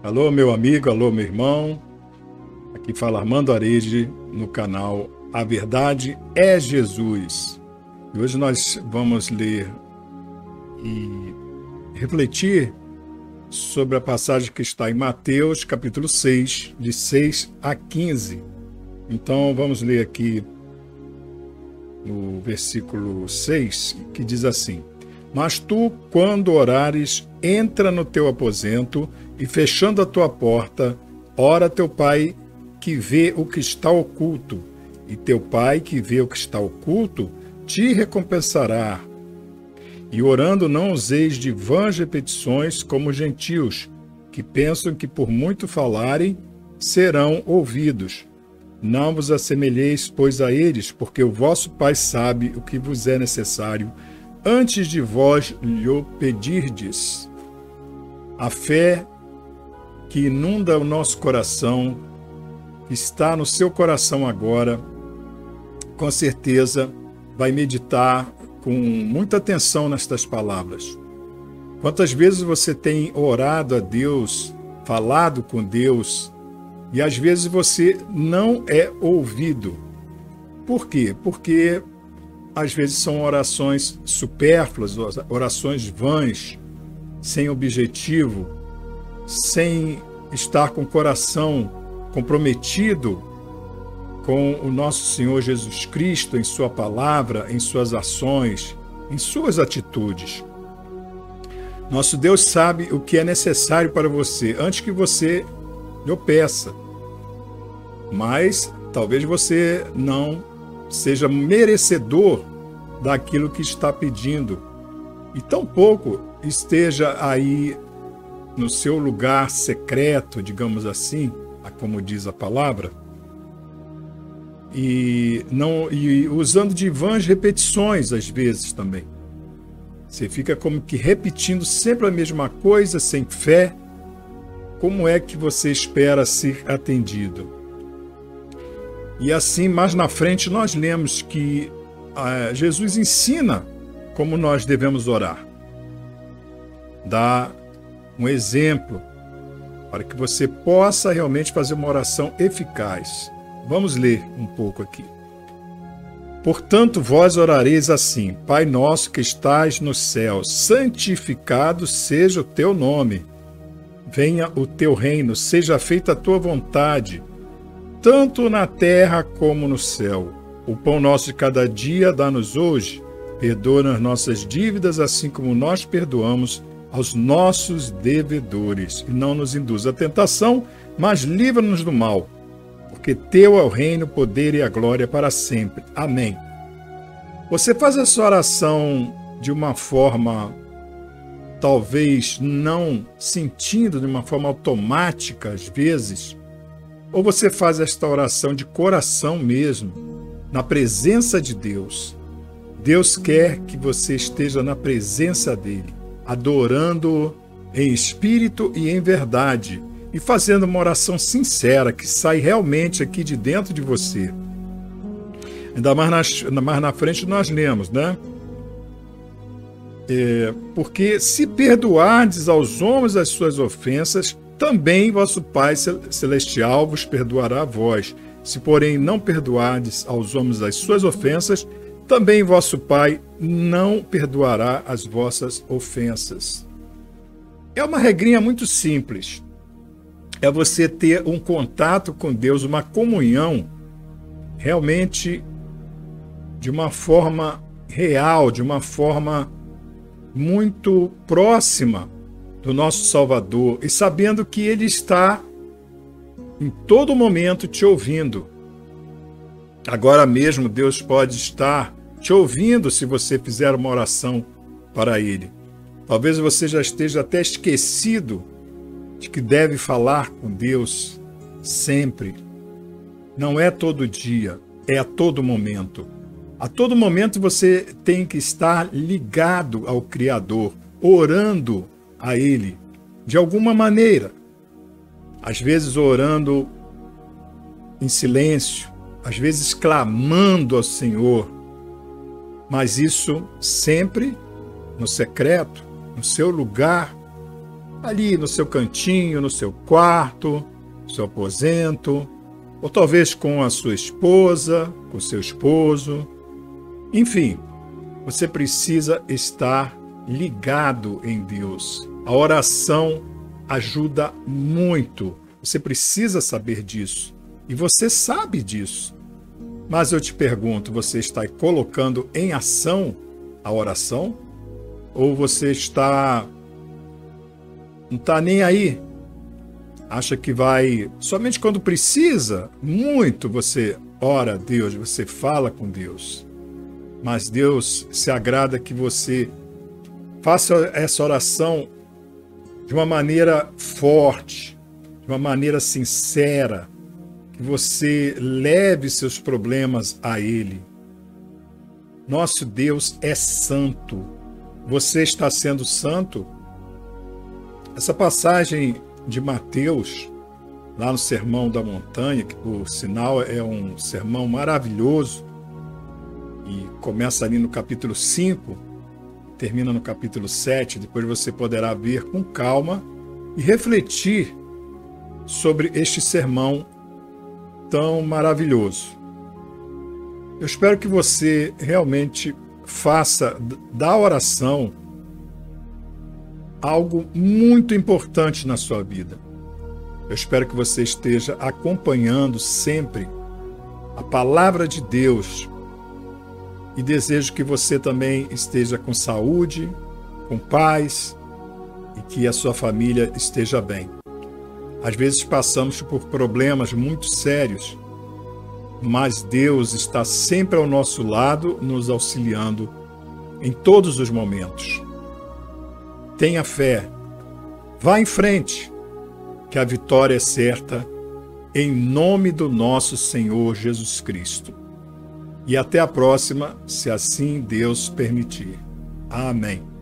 Alô, meu amigo, alô, meu irmão. Aqui fala Armando Arede no canal A Verdade é Jesus. E hoje nós vamos ler e refletir sobre a passagem que está em Mateus, capítulo 6, de 6 a 15. Então vamos ler aqui no versículo 6, que diz assim: Mas tu, quando orares, entra no teu aposento e fechando a tua porta, ora teu pai que vê o que está oculto, e teu pai que vê o que está oculto te recompensará. E orando não useis de vãs repetições como gentios, que pensam que por muito falarem serão ouvidos. Não vos assemelheis, pois, a eles, porque o vosso Pai sabe o que vos é necessário, antes de vós lhe pedirdes. A fé que inunda o nosso coração, está no seu coração agora, com certeza vai meditar com muita atenção nestas palavras. Quantas vezes você tem orado a Deus, falado com Deus, e às vezes você não é ouvido. Por quê? Porque às vezes são orações supérfluas, orações vãs, sem objetivo, sem estar com o coração comprometido com o nosso Senhor Jesus Cristo em Sua palavra, em Suas ações, em Suas atitudes. Nosso Deus sabe o que é necessário para você antes que você lhe peça. Mas talvez você não seja merecedor daquilo que está pedindo e tampouco esteja aí no seu lugar secreto, digamos assim, como diz a palavra, e não e usando de vãs repetições às vezes também. Você fica como que repetindo sempre a mesma coisa sem fé. Como é que você espera ser atendido? E assim, mais na frente, nós lemos que ah, Jesus ensina como nós devemos orar. Dá um exemplo para que você possa realmente fazer uma oração eficaz. Vamos ler um pouco aqui. Portanto, vós orareis assim: Pai nosso que estás no céu, santificado seja o teu nome. Venha o teu reino, seja feita a tua vontade, tanto na terra como no céu. O pão nosso de cada dia dá-nos hoje. Perdoa as nossas dívidas, assim como nós perdoamos aos nossos devedores. E não nos induz à tentação, mas livra-nos do mal. Porque teu é o reino, o poder e a glória para sempre. Amém. Você faz essa oração de uma forma, talvez não sentindo de uma forma automática às vezes, ou você faz esta oração de coração mesmo, na presença de Deus. Deus quer que você esteja na presença dele adorando em espírito e em verdade, e fazendo uma oração sincera que sai realmente aqui de dentro de você. Ainda mais na, mais na frente nós lemos, né? É, porque se perdoardes aos homens as suas ofensas, também vosso Pai Celestial vos perdoará a vós. Se, porém, não perdoardes aos homens as suas ofensas, também vosso Pai não perdoará as vossas ofensas. É uma regrinha muito simples. É você ter um contato com Deus, uma comunhão realmente de uma forma real, de uma forma muito próxima do nosso Salvador e sabendo que Ele está em todo momento te ouvindo. Agora mesmo Deus pode estar te ouvindo se você fizer uma oração para Ele. Talvez você já esteja até esquecido de que deve falar com Deus sempre. Não é todo dia, é a todo momento. A todo momento você tem que estar ligado ao Criador, orando a Ele, de alguma maneira. Às vezes orando em silêncio, às vezes clamando ao Senhor, mas isso sempre no secreto, no seu lugar, ali no seu cantinho, no seu quarto, no seu aposento, ou talvez com a sua esposa, com seu esposo. Enfim, você precisa estar ligado em Deus. A oração ajuda muito. Você precisa saber disso. E você sabe disso. Mas eu te pergunto, você está colocando em ação a oração? Ou você está não está nem aí? Acha que vai somente quando precisa muito você ora a Deus, você fala com Deus. Mas Deus se agrada que você faça essa oração de uma maneira forte, de uma maneira sincera, você leve seus problemas a Ele. Nosso Deus é santo. Você está sendo santo? Essa passagem de Mateus, lá no Sermão da Montanha, que por sinal é um sermão maravilhoso, e começa ali no capítulo 5, termina no capítulo 7, depois você poderá ver com calma e refletir sobre este sermão tão maravilhoso. Eu espero que você realmente faça da oração algo muito importante na sua vida. Eu espero que você esteja acompanhando sempre a palavra de Deus e desejo que você também esteja com saúde, com paz e que a sua família esteja bem. Às vezes passamos por problemas muito sérios, mas Deus está sempre ao nosso lado, nos auxiliando em todos os momentos. Tenha fé, vá em frente, que a vitória é certa, em nome do nosso Senhor Jesus Cristo. E até a próxima, se assim Deus permitir. Amém.